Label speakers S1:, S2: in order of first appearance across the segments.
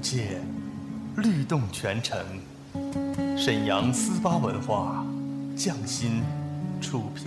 S1: 界，律动全城。沈阳思巴文化，匠心出品。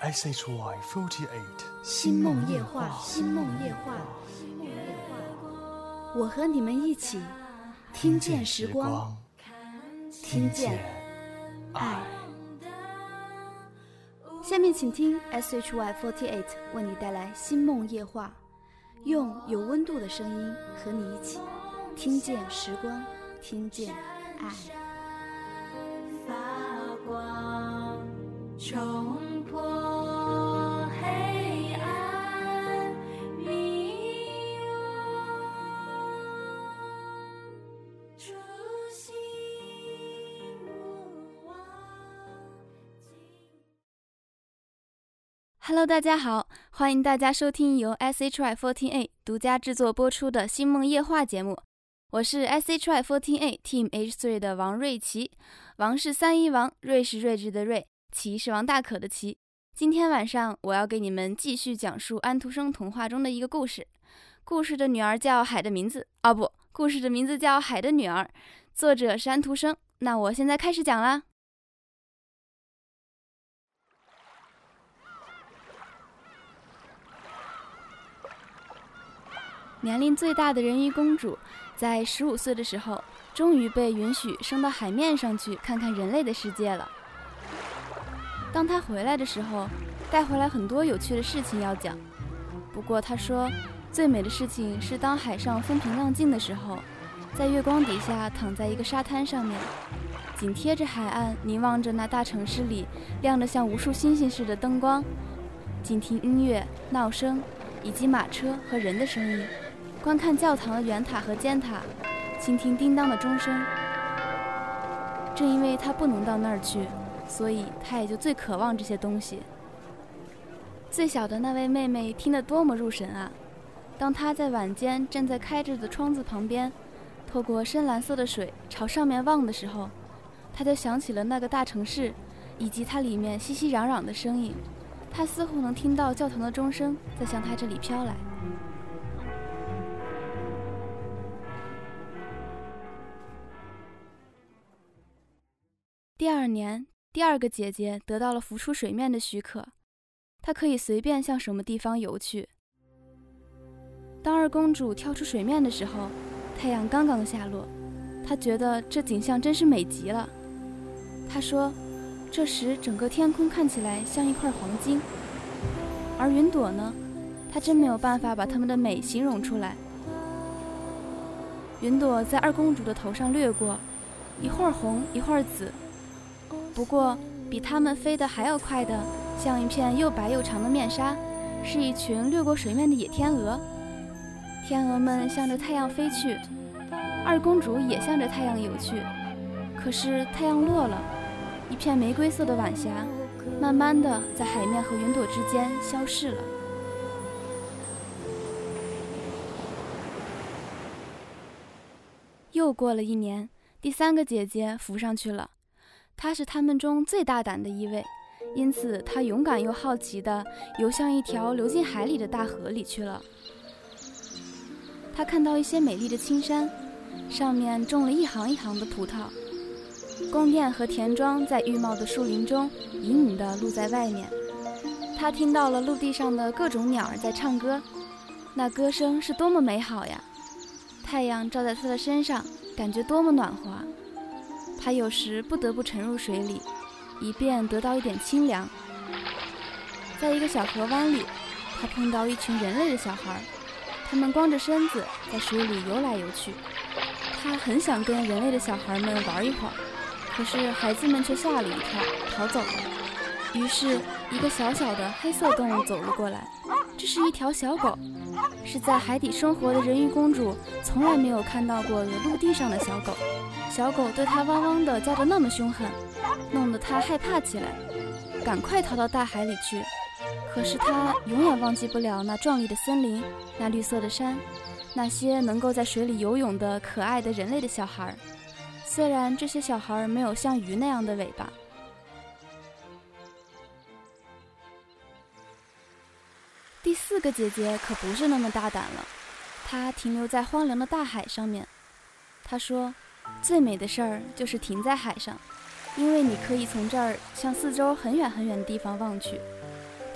S1: S H Y forty eight，
S2: 星梦夜话，星梦夜话，我和你们一起听见时光，听见爱。下面请听 S H Y forty eight 为你带来星梦夜话，用有温度的声音和你一起听见时光，听见爱。Hello，大家好，欢迎大家收听由 SHY Fourteen A 独家制作播出的《星梦夜话》节目。我是 SHY48 Team H3 的王瑞琪，王是三一王，瑞是睿智的瑞，琪是王大可的琪。今天晚上我要给你们继续讲述安徒生童话中的一个故事。故事的女儿叫海的名字，哦不，故事的名字叫海的女儿，作者是安徒生。那我现在开始讲啦。年龄最大的人鱼公主，在十五岁的时候，终于被允许升到海面上去看看人类的世界了。当她回来的时候，带回来很多有趣的事情要讲。不过她说，最美的事情是当海上风平浪静的时候，在月光底下躺在一个沙滩上面，紧贴着海岸，凝望着那大城市里亮得像无数星星似的灯光，静听音乐、闹声以及马车和人的声音。观看教堂的圆塔和尖塔，倾听叮当的钟声。正因为他不能到那儿去，所以他也就最渴望这些东西。最小的那位妹妹听得多么入神啊！当她在晚间站在开着的窗子旁边，透过深蓝色的水朝上面望的时候，她就想起了那个大城市，以及它里面熙熙攘攘的声音。她似乎能听到教堂的钟声在向她这里飘来。第二年，第二个姐姐得到了浮出水面的许可，她可以随便向什么地方游去。当二公主跳出水面的时候，太阳刚刚下落，她觉得这景象真是美极了。她说，这时整个天空看起来像一块黄金，而云朵呢，她真没有办法把它们的美形容出来。云朵在二公主的头上掠过，一会儿红，一会儿紫。不过，比它们飞得还要快的，像一片又白又长的面纱，是一群掠过水面的野天鹅。天鹅们向着太阳飞去，二公主也向着太阳游去。可是太阳落了，一片玫瑰色的晚霞，慢慢的在海面和云朵之间消逝了。又过了一年，第三个姐姐浮上去了。他是他们中最大胆的一位，因此他勇敢又好奇地游向一条流进海里的大河里去了。他看到一些美丽的青山，上面种了一行一行的葡萄，宫殿和田庄在郁茂的树林中隐隐地露在外面。他听到了陆地上的各种鸟儿在唱歌，那歌声是多么美好呀！太阳照在他的身上，感觉多么暖和。他有时不得不沉入水里，以便得到一点清凉。在一个小河湾里，他碰到一群人类的小孩，他们光着身子在水里游来游去。他很想跟人类的小孩们玩一会儿，可是孩子们却吓了一跳，逃走了。于是，一个小小的黑色动物走了过来，这是一条小狗，是在海底生活的人鱼公主从来没有看到过的陆地上的小狗。小狗对它汪汪的叫得那么凶狠，弄得它害怕起来，赶快逃到大海里去。可是它永远忘记不了那壮丽的森林，那绿色的山。那些能够在水里游泳的可爱的人类的小孩，虽然这些小孩没有像鱼那样的尾巴。第四个姐姐可不是那么大胆了，她停留在荒凉的大海上面。她说：“最美的事儿就是停在海上，因为你可以从这儿向四周很远很远的地方望去，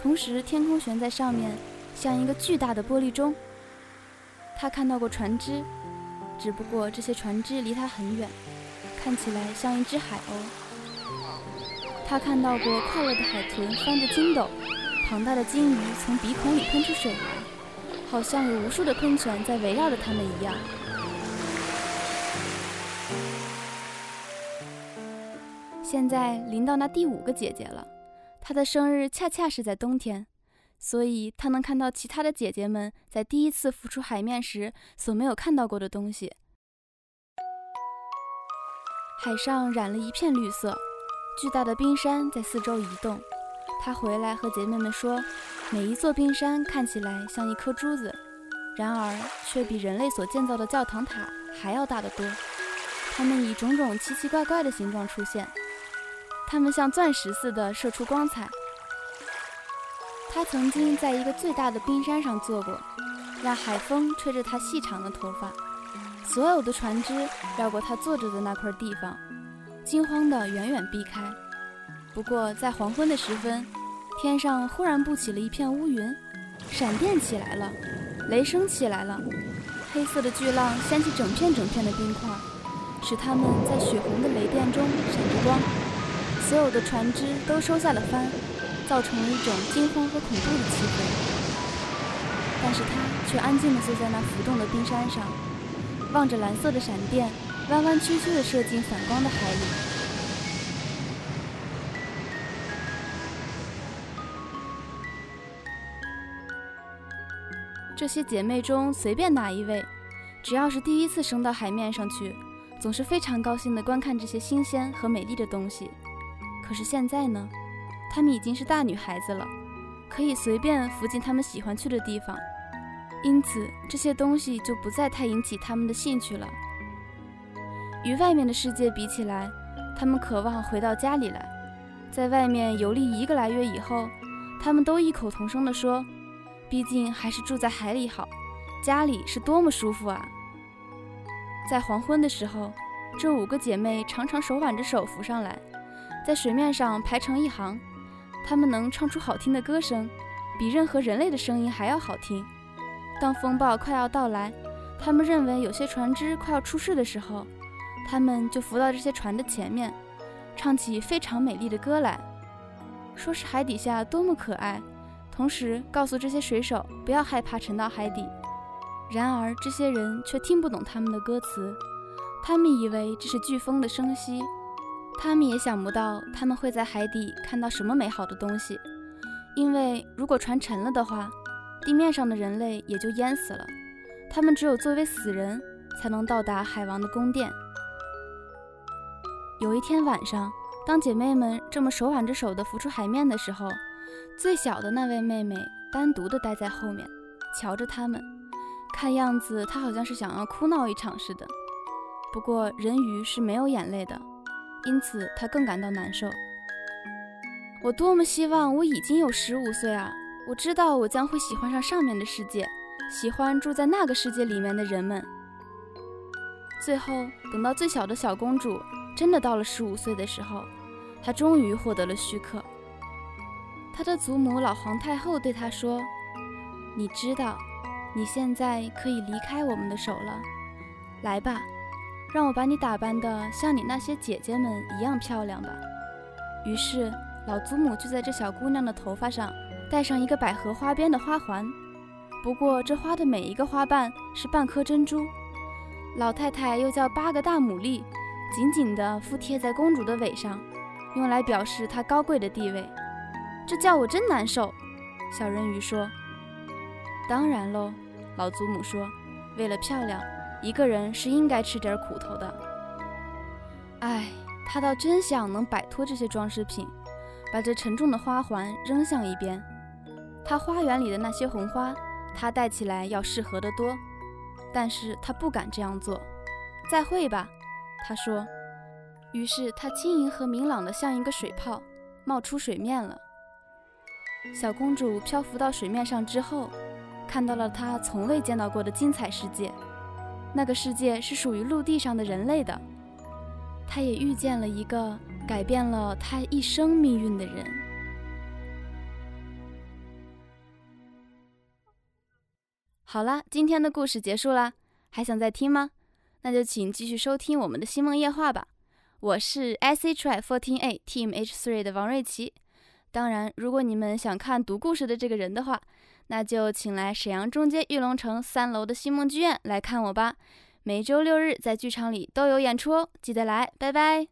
S2: 同时天空悬在上面，像一个巨大的玻璃钟。”他看到过船只，只不过这些船只离他很远，看起来像一只海鸥。他看到过快乐的海豚翻着筋斗，庞大的鲸鱼从鼻孔里喷出水来，好像有无数的喷泉在围绕着它们一样。现在临到那第五个姐姐了，她的生日恰恰是在冬天。所以，她能看到其他的姐姐们在第一次浮出海面时所没有看到过的东西。海上染了一片绿色，巨大的冰山在四周移动。她回来和姐妹们说，每一座冰山看起来像一颗珠子，然而却比人类所建造的教堂塔还要大得多。它们以种种奇奇怪怪的形状出现，它们像钻石似的射出光彩。他曾经在一个最大的冰山上坐过，让海风吹着他细长的头发。所有的船只绕过他坐着的那块地方，惊慌地远远避开。不过在黄昏的时分，天上忽然布起了一片乌云，闪电起来了，雷声起来了，黑色的巨浪掀起整片整片的冰块，使它们在血红的雷电中闪着光。所有的船只都收下了帆。造成了一种惊慌和恐怖的气氛，但是他却安静地坐在那浮动的冰山上，望着蓝色的闪电弯弯曲曲地射进反光的海里。这些姐妹中，随便哪一位，只要是第一次升到海面上去，总是非常高兴地观看这些新鲜和美丽的东西。可是现在呢？她们已经是大女孩子了，可以随便浮进她们喜欢去的地方，因此这些东西就不再太引起她们的兴趣了。与外面的世界比起来，她们渴望回到家里来。在外面游历一个来月以后，她们都异口同声地说：“毕竟还是住在海里好，家里是多么舒服啊！”在黄昏的时候，这五个姐妹常常手挽着手浮上来，在水面上排成一行。他们能唱出好听的歌声，比任何人类的声音还要好听。当风暴快要到来，他们认为有些船只快要出事的时候，他们就浮到这些船的前面，唱起非常美丽的歌来，说是海底下多么可爱，同时告诉这些水手不要害怕沉到海底。然而这些人却听不懂他们的歌词，他们以为这是飓风的声息。他们也想不到，他们会在海底看到什么美好的东西，因为如果船沉了的话，地面上的人类也就淹死了。他们只有作为死人，才能到达海王的宫殿。有一天晚上，当姐妹们这么手挽着手的浮出海面的时候，最小的那位妹妹单独的待在后面，瞧着他们，看样子她好像是想要哭闹一场似的。不过人鱼是没有眼泪的。因此，他更感到难受。我多么希望我已经有十五岁啊！我知道我将会喜欢上上面的世界，喜欢住在那个世界里面的人们。最后，等到最小的小公主真的到了十五岁的时候，她终于获得了许可。她的祖母老皇太后对她说：“你知道，你现在可以离开我们的手了。来吧。”让我把你打扮得像你那些姐姐们一样漂亮吧。于是，老祖母就在这小姑娘的头发上戴上一个百合花边的花环。不过这花的每一个花瓣是半颗珍珠。老太太又叫八个大牡蛎，紧紧地附贴在公主的尾上，用来表示她高贵的地位。这叫我真难受。小人鱼说：“当然喽。”老祖母说：“为了漂亮，一个人是应该吃点苦头的。”哎，他倒真想能摆脱这些装饰品，把这沉重的花环扔向一边。他花园里的那些红花，他戴起来要适合得多。但是他不敢这样做。再会吧，他说。于是他轻盈和明朗的像一个水泡，冒出水面了。小公主漂浮到水面上之后，看到了她从未见到过的精彩世界。那个世界是属于陆地上的人类的。他也遇见了一个改变了他一生命运的人。好啦，今天的故事结束啦，还想再听吗？那就请继续收听我们的《星梦夜话》吧。我是 S H Y Fourteen A Team H Three 的王瑞琪。当然，如果你们想看读故事的这个人的话，那就请来沈阳中街玉龙城三楼的星梦剧院来看我吧。每周六日在剧场里都有演出哦，记得来，拜拜。